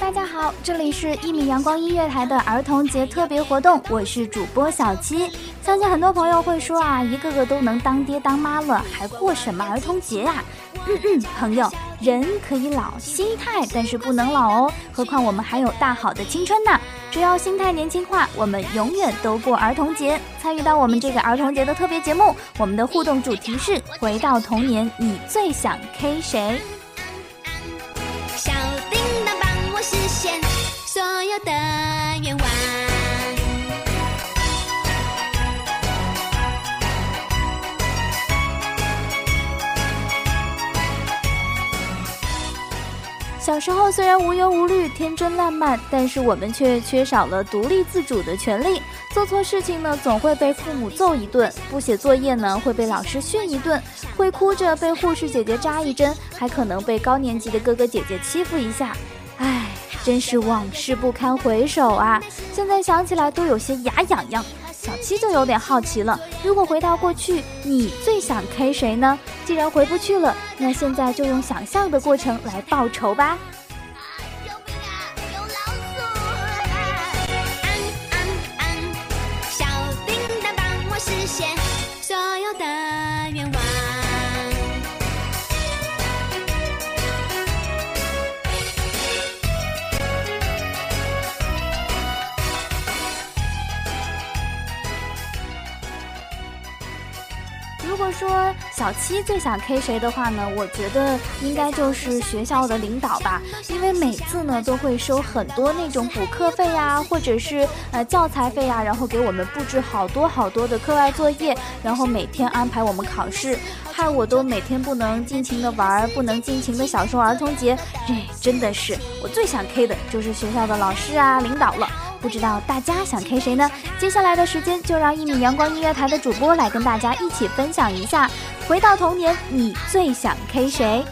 大家好，这里是一米阳光音乐台的儿童节特别活动，我是主播小七。相信很多朋友会说啊，一个个都能当爹当妈了，还过什么儿童节呀、嗯嗯，朋友，人可以老，心态但是不能老哦。何况我们还有大好的青春呢。只要心态年轻化，我们永远都过儿童节。参与到我们这个儿童节的特别节目，我们的互动主题是回到童年，你最想 K 谁？有的愿望。小时候虽然无忧无虑、天真烂漫，但是我们却缺少了独立自主的权利。做错事情呢，总会被父母揍一顿；不写作业呢，会被老师训一顿；会哭着被护士姐姐扎一针，还可能被高年级的哥哥姐姐欺负一下。真是往事不堪回首啊！现在想起来都有些牙痒痒。小七就有点好奇了，如果回到过去，你最想 K 谁呢？既然回不去了，那现在就用想象的过程来报仇吧。说小七最想 K 谁的话呢，我觉得应该就是学校的领导吧，因为每次呢都会收很多那种补课费呀，或者是呃教材费呀，然后给我们布置好多好多的课外作业，然后每天安排我们考试，害我都每天不能尽情的玩，不能尽情的享受儿童节，这真的是我最想 K 的就是学校的老师啊领导了。不知道大家想 K 谁呢？接下来的时间就让一米阳光音乐台的主播来跟大家一起分享一下，回到童年，你最想 K 谁？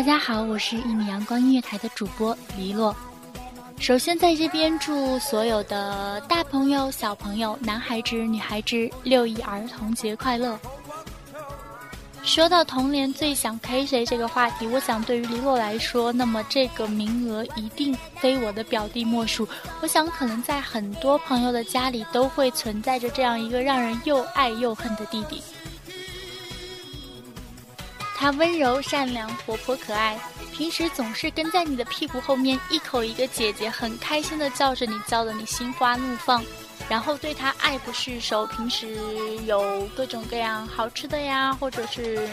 大家好，我是一米阳光音乐台的主播黎洛。首先在这边祝所有的大朋友、小朋友、男孩子、女孩子六一儿童节快乐！说到童年最想 K 谁这个话题，我想对于黎洛来说，那么这个名额一定非我的表弟莫属。我想可能在很多朋友的家里都会存在着这样一个让人又爱又恨的弟弟。她温柔善良、活泼可爱，平时总是跟在你的屁股后面，一口一个姐姐，很开心的叫着你，叫得你心花怒放。然后对他爱不释手，平时有各种各样好吃的呀，或者是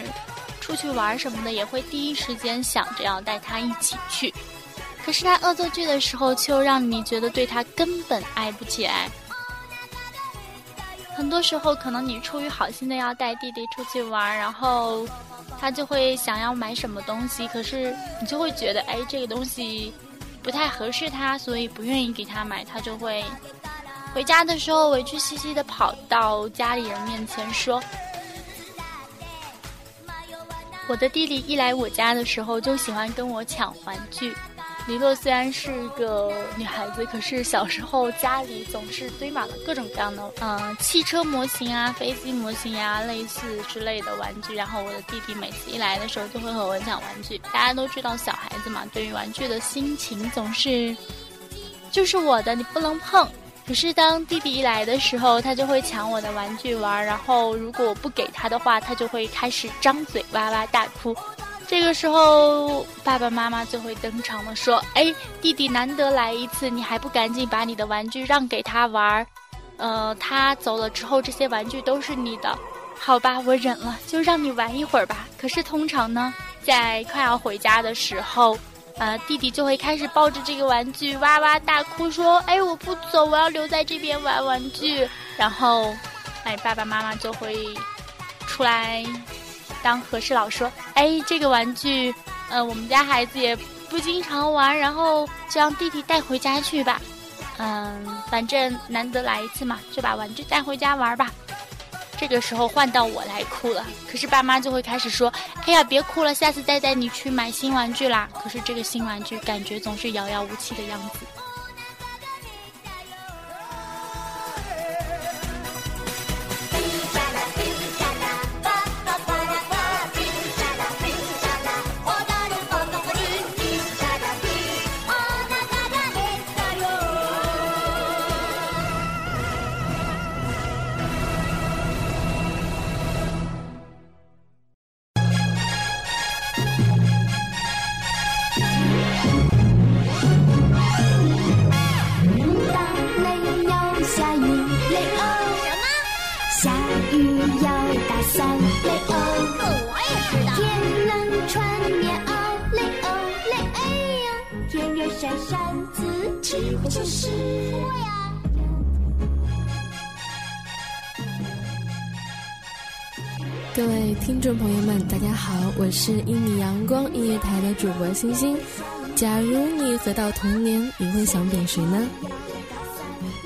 出去玩什么的，也会第一时间想着要带他一起去。可是他恶作剧的时候，却又让你觉得对他根本爱不起来。很多时候，可能你出于好心的要带弟弟出去玩，然后他就会想要买什么东西，可是你就会觉得，哎，这个东西不太合适他，所以不愿意给他买，他就会。回家的时候，委屈兮兮的跑到家里人面前说：“我的弟弟一来我家的时候，就喜欢跟我抢玩具。”黎洛虽然是一个女孩子，可是小时候家里总是堆满了各种各样的，嗯，汽车模型啊、飞机模型呀，类似之类的玩具。然后我的弟弟每次一来的时候，就会和我抢玩具。大家都知道，小孩子嘛，对于玩具的心情总是，就是我的，你不能碰。可是当弟弟一来的时候，他就会抢我的玩具玩，然后如果我不给他的话，他就会开始张嘴哇哇大哭。这个时候，爸爸妈妈就会登场了，说：“哎，弟弟难得来一次，你还不赶紧把你的玩具让给他玩儿？呃，他走了之后，这些玩具都是你的，好吧，我忍了，就让你玩一会儿吧。可是通常呢，在快要回家的时候。”啊，弟弟就会开始抱着这个玩具哇哇大哭，说：“哎，我不走，我要留在这边玩玩具。”然后，哎，爸爸妈妈就会出来当和事佬，说：“哎，这个玩具，呃，我们家孩子也不经常玩，然后就让弟弟带回家去吧。嗯，反正难得来一次嘛，就把玩具带回家玩吧。”这个时候换到我来哭了，可是爸妈就会开始说：“哎呀，别哭了，下次再带你去买新玩具啦。”可是这个新玩具感觉总是遥遥无期的样子。各位听众朋友们，大家好，我是一米阳光音乐台的主播星星。假如你回到童年，你会想点谁呢？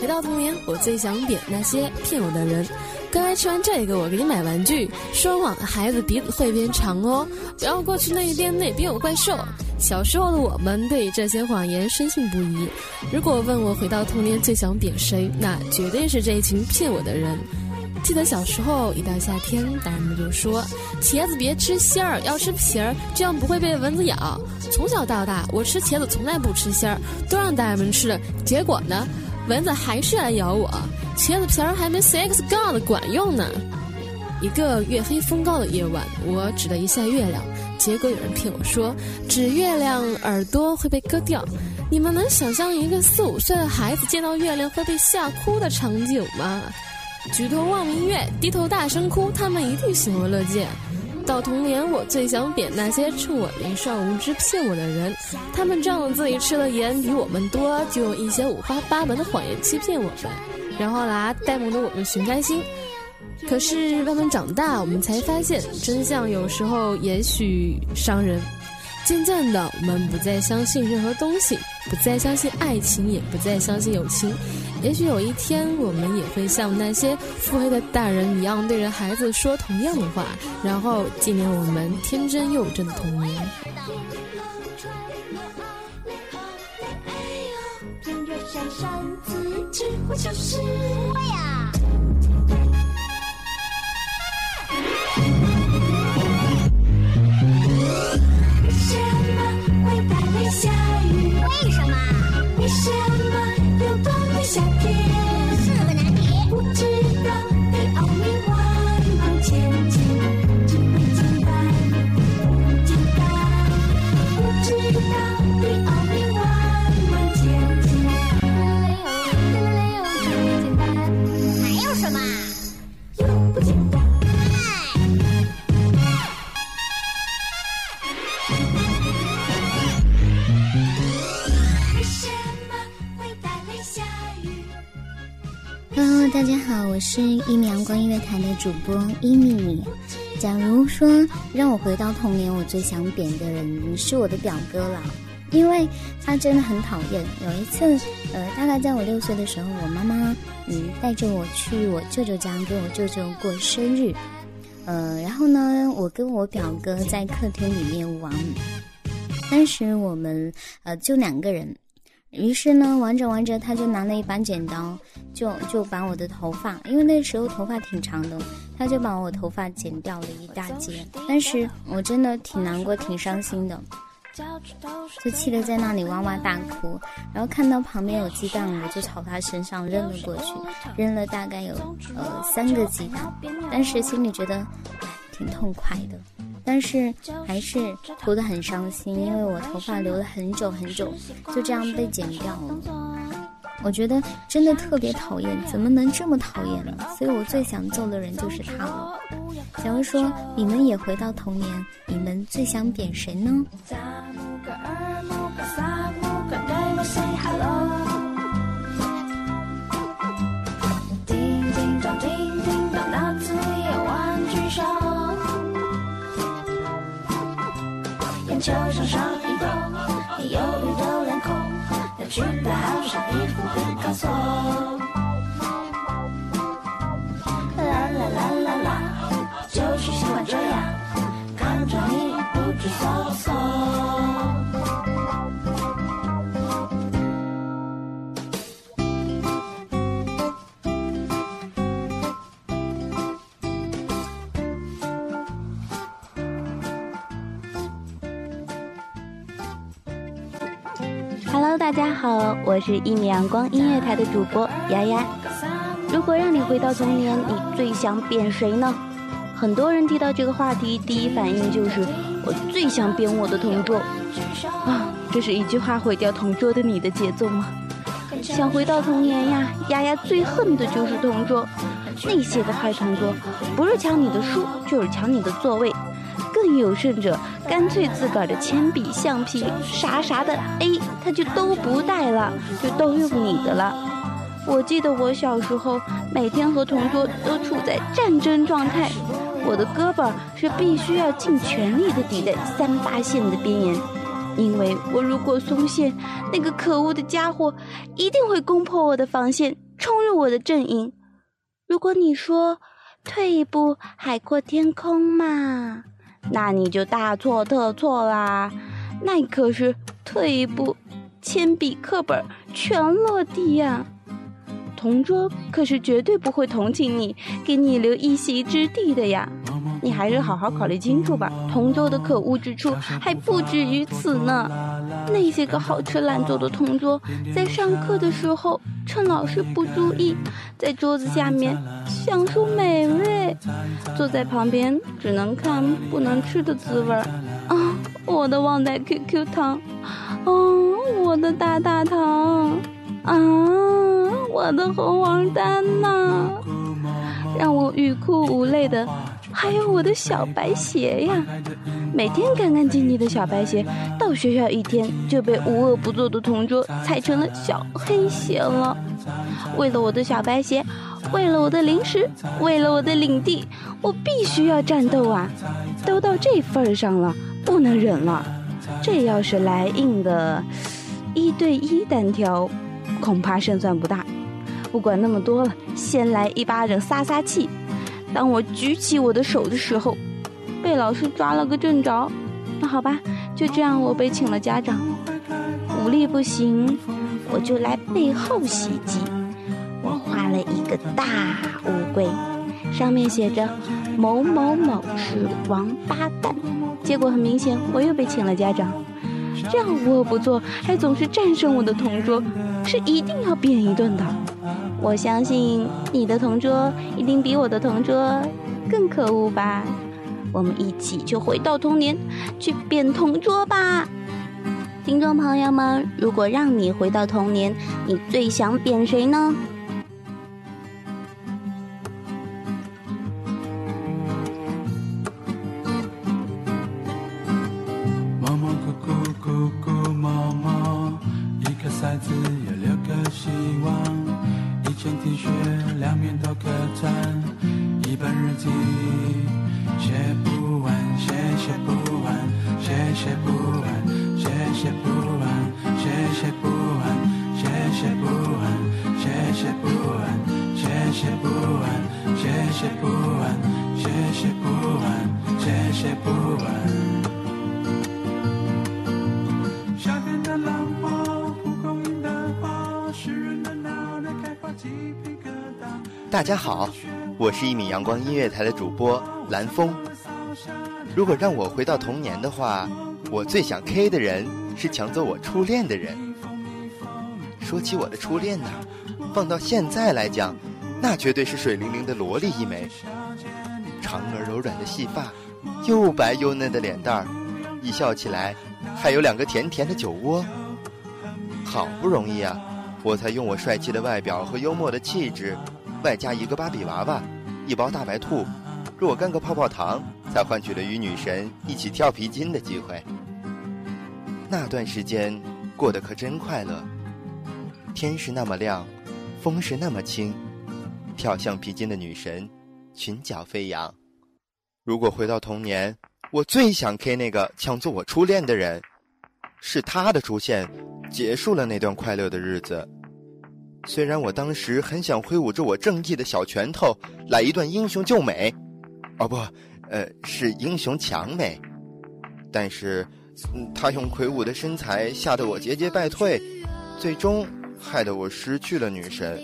回到童年，我最想点那些骗我的人。刚吃完这个，我给你买玩具。说谎的孩子鼻子会变长哦。不要过去那边，那边有怪兽。小时候的我们对这些谎言深信不疑。如果问我回到童年最想扁谁，那绝对是这一群骗我的人。记得小时候，一到夏天，大人们就说：“茄子别吃馅儿，要吃皮儿，这样不会被蚊子咬。”从小到大，我吃茄子从来不吃馅儿，都让大人们吃。结果呢，蚊子还是来咬我，茄子皮儿还没 X 杠的管用呢。一个月黑风高的夜晚，我指了一下月亮，结果有人骗我说指月亮耳朵会被割掉。你们能想象一个四五岁的孩子见到月亮会被吓哭的场景吗？举头望明月，低头大声哭，他们一定喜闻乐见。到童年，我最想扁那些趁我年少无知骗我的人。他们仗着自己吃的盐比我们多，就用一些五花八门的谎言欺骗我们，然后拿呆萌的我们寻开心。可是慢慢长大，我们才发现真相有时候也许伤人。渐渐的，我们不再相信任何东西，不再相信爱情，也不再相信友情。也许有一天，我们也会像那些腹黑的大人一样，对着孩子说同样的话，然后纪念我们天真幼稚的童年。山山自己，我就是我呀。为什么？为什么？为什么？又短的夏天？是一米阳光音乐台的主播一米。假如说让我回到童年，我最想扁的人是我的表哥了，因为他真的很讨厌。有一次，呃，大概在我六岁的时候，我妈妈嗯带着我去我舅舅家给我舅舅过生日，呃，然后呢，我跟我表哥在客厅里面玩，当时我们呃就两个人。于是呢，玩着玩着，他就拿了一把剪刀，就就把我的头发，因为那时候头发挺长的，他就把我头发剪掉了一大截。当时我真的挺难过、挺伤心的，就气得在那里哇哇大哭。然后看到旁边有鸡蛋，我就朝他身上扔了过去，扔了大概有呃三个鸡蛋。当时心里觉得挺痛快的。但是还是哭得很伤心，因为我头发留了很久很久，就这样被剪掉了。我觉得真的特别讨厌，怎么能这么讨厌呢？所以我最想揍的人就是他了。假如说你们也回到童年，你们最想扁谁呢？球上我是一米阳光音乐台的主播丫丫。如果让你回到童年，你最想扁谁呢？很多人提到这个话题，第一反应就是我最想扁我的同桌。啊，这是一句话毁掉同桌的你的节奏吗？想回到童年呀，丫丫最恨的就是同桌，那些个坏同桌，不是抢你的书，就是抢你的座位。更有甚者，干脆自个儿的铅笔、橡皮啥啥的，哎，他就都不带了，就都用你的了。我记得我小时候，每天和同桌都处在战争状态，我的胳膊是必须要尽全力的抵在三八线的边缘，因为我如果松懈，那个可恶的家伙一定会攻破我的防线，冲入我的阵营。如果你说退一步海阔天空嘛。那你就大错特错啦！那可是退一步，铅笔、课本全落地呀。同桌可是绝对不会同情你，给你留一席之地的呀。你还是好好考虑清楚吧。同桌的可恶之处还不止于此呢。那些个好吃懒做的同桌，在上课的时候趁老师不注意，在桌子下面享受美味，坐在旁边只能看不能吃的滋味儿。啊，我的旺仔 QQ 糖，啊，我的大大糖，啊，我的红王丹呐，让我欲哭无泪的。还有我的小白鞋呀，每天干干净净的小白鞋，到学校一天就被无恶不作的同桌踩成了小黑鞋了。为了我的小白鞋，为了我的零食，为了我的领地，我必须要战斗啊！都到这份儿上了，不能忍了。这要是来硬的，一对一单挑，恐怕胜算不大。不管那么多了，先来一巴掌撒撒气。当我举起我的手的时候，被老师抓了个正着。那好吧，就这样，我被请了家长。武力不行，我就来背后袭击。我画了一个大乌龟，上面写着“某某某是王八蛋”。结果很明显，我又被请了家长。这样无恶不作，还总是战胜我的同桌，是一定要扁一顿的。我相信你的同桌一定比我的同桌更可恶吧？我们一起就回到童年，去变同桌吧！听众朋友们，如果让你回到童年，你最想变谁呢？大家好，我是一米阳光音乐台的主播蓝峰。如果让我回到童年的话，我最想 K 的人是抢走我初恋的人。说起我的初恋呢，放到现在来讲，那绝对是水灵灵的萝莉一枚，长而柔软的细发，又白又嫩的脸蛋儿，一笑起来还有两个甜甜的酒窝。好不容易啊，我才用我帅气的外表和幽默的气质。外加一个芭比娃娃，一包大白兔，若干个泡泡糖，才换取了与女神一起跳皮筋的机会。那段时间过得可真快乐，天是那么亮，风是那么轻，跳橡皮筋的女神裙角飞扬。如果回到童年，我最想 K 那个抢做我初恋的人，是他的出现，结束了那段快乐的日子。虽然我当时很想挥舞着我正义的小拳头来一段英雄救美，哦不，呃，是英雄抢美，但是，他用魁梧的身材吓得我节节败退，最终害得我失去了女神。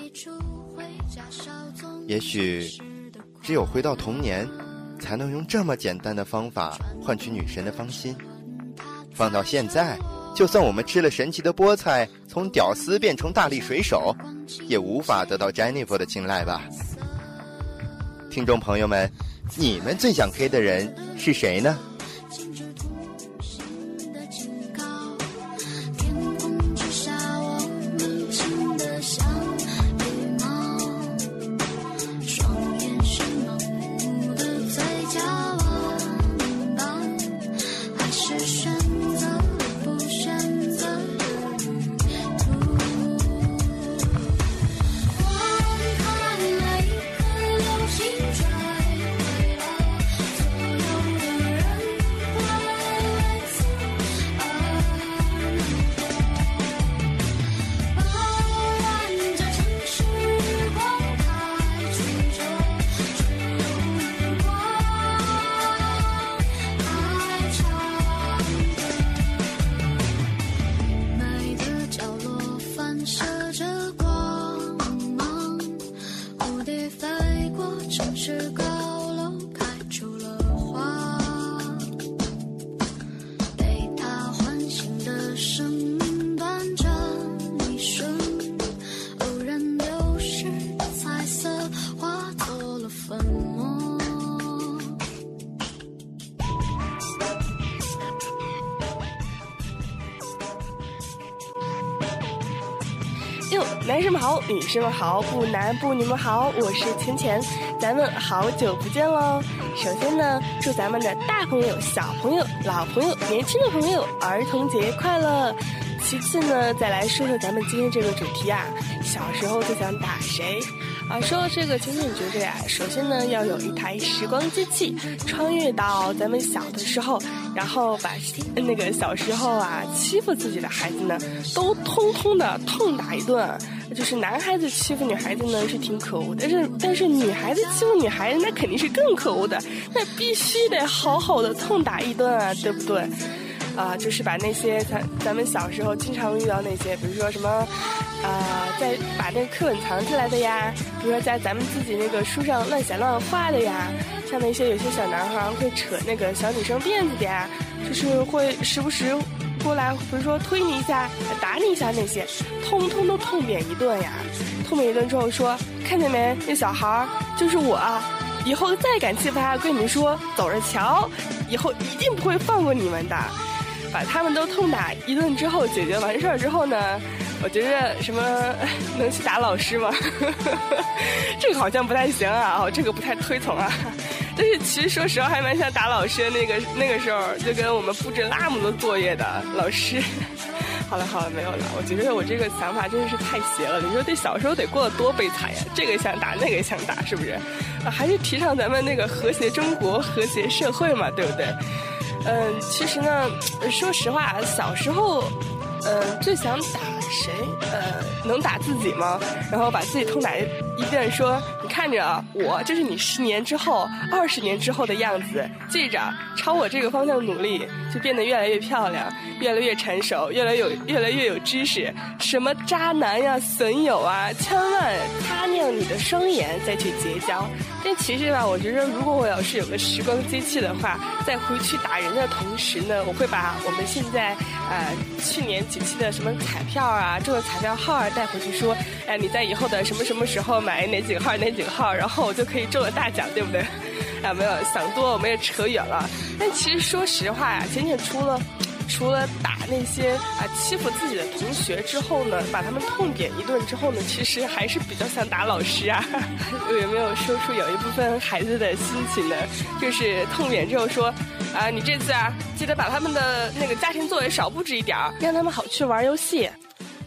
也许，只有回到童年，才能用这么简单的方法换取女神的芳心。放到现在。就算我们吃了神奇的菠菜，从屌丝变成大力水手，也无法得到 Jennifer 的青睐吧？听众朋友们，你们最想 K 的人是谁呢？女生们好，不男不女们好，我是浅浅，咱们好久不见喽。首先呢，祝咱们的大朋友、小朋友、老朋友、年轻的朋友儿童节快乐。其次呢，再来说说咱们今天这个主题啊，小时候最想打谁？啊，说到这个，情景觉着呀，首先呢，要有一台时光机器，穿越到咱们小的时候，然后把 那个小时候啊欺负自己的孩子呢，都通通的痛打一顿。就是男孩子欺负女孩子呢是挺可恶，但是但是女孩子欺负女孩子那肯定是更可恶的，那必须得好好的痛打一顿啊，对不对？啊，就是把那些咱咱们小时候经常遇到那些，比如说什么，啊，在把那个课本藏起来的呀，比如说在咱们自己那个书上乱写乱画的呀，像那些有些小男孩会扯那个小女生辫子的呀，就是会时不时过来，比如说推你一下、打你一下那些，通通都痛扁一顿呀。痛扁一顿之后说，看见没，那小孩就是我，以后再敢欺负他，跟你们说，走着瞧，以后一定不会放过你们的。把他们都痛打一顿之后，解决完事儿之后呢，我觉着什么能去打老师吗？这个好像不太行啊，哦，这个不太推崇啊。但是其实说实话，还蛮想打老师。那个那个时候，就跟我们布置那么多作业的老师，好了好了，没有了。我觉得我这个想法真的是太邪了。你说这小时候得过得多悲惨呀？这个想打，那个想打，是不是？还是提倡咱们那个和谐中国、和谐社会嘛，对不对？嗯，其实呢，说实话，小时候，呃，最想打谁？呃，能打自己吗？然后把自己痛打一遍，说：“看着啊，我就是你十年之后、二十年之后的样子。记着，朝我这个方向努力，就变得越来越漂亮，越来越成熟，越来有越来越有知识。什么渣男呀、损友啊，千万擦亮你的双眼再去结交。但其实吧，我觉得如果我要是有个时光机器的话，在回去打人的同时呢，我会把我们现在呃去年几期的什么彩票啊、中的彩票号啊带回去，说，哎，你在以后的什么什么时候买哪几个号、哪井号，然后我就可以中了大奖，对不对？啊，没有想多，我们也扯远了。但其实说实话呀，浅浅除了。除了打那些啊欺负自己的同学之后呢，把他们痛扁一顿之后呢，其实还是比较想打老师啊。有没有说出有一部分孩子的心情呢？就是痛扁之后说，啊，你这次啊，记得把他们的那个家庭作业少布置一点儿，让他们好去玩游戏，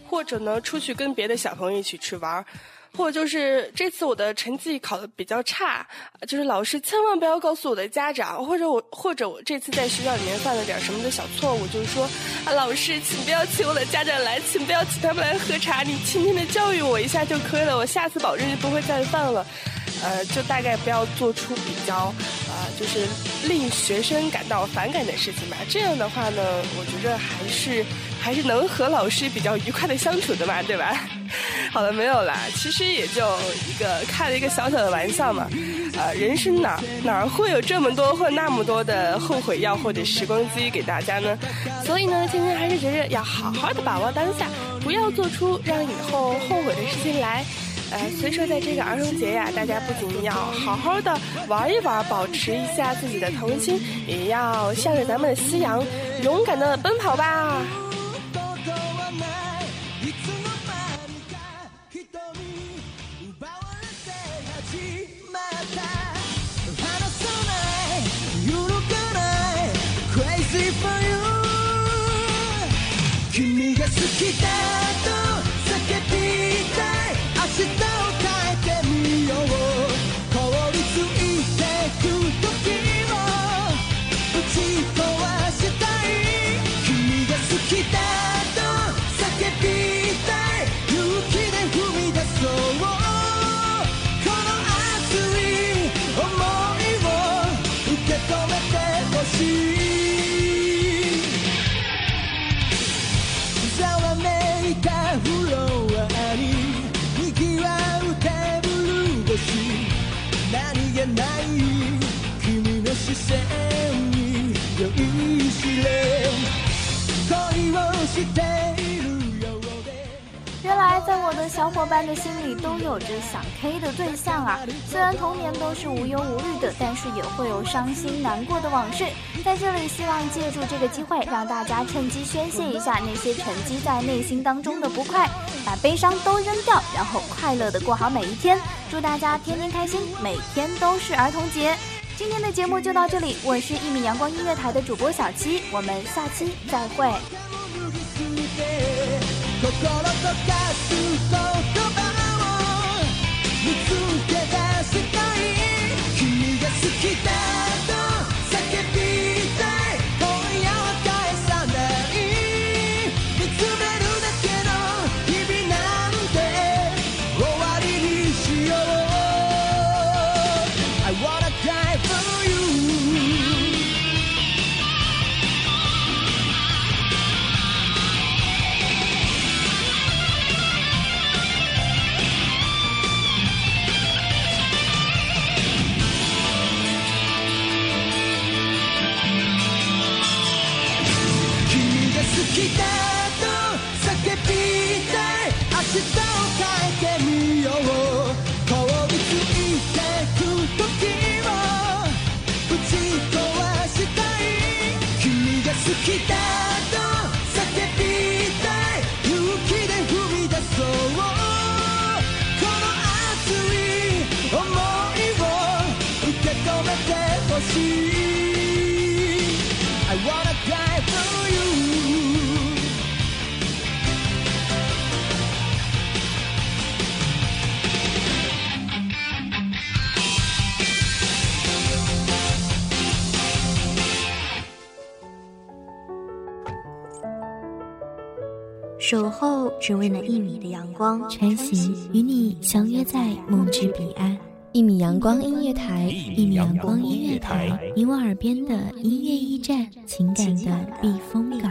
或者呢，出去跟别的小朋友一起去玩。或者就是这次我的成绩考得比较差，就是老师千万不要告诉我的家长，或者我或者我这次在学校里面犯了点什么的小错误，就是说啊，老师请不要请我的家长来，请不要请他们来喝茶，你轻轻的教育我一下就可以了，我下次保证就不会再犯了。呃，就大概不要做出比较，就是令学生感到反感的事情吧。这样的话呢，我觉着还是还是能和老师比较愉快的相处的嘛，对吧？好了，没有啦，其实也就一个开了一个小小的玩笑嘛。呃，人生哪哪会有这么多或那么多的后悔药或者时光机给大家呢？所以呢，今天还是觉着要好好的把握当下，不要做出让以后后悔的事情来。呃，所以说在这个儿童节呀，大家不仅要好好的玩一玩，保持一下自己的童心，也要向着咱们的夕阳勇敢的奔跑吧。伙伴的心里都有着想 K 的对象啊！虽然童年都是无忧无虑的，但是也会有伤心难过的往事。在这里，希望借助这个机会，让大家趁机宣泄一下那些沉积在内心当中的不快，把悲伤都扔掉，然后快乐的过好每一天。祝大家天天开心，每天都是儿童节。今天的节目就到这里，我是一米阳光音乐台的主播小七，我们下期再会。期待守候只为那一米的阳光，穿行与你相约在梦之彼岸。一米阳光音乐台，一米阳光音乐台，你我耳边的音乐驿站，情感的避风港。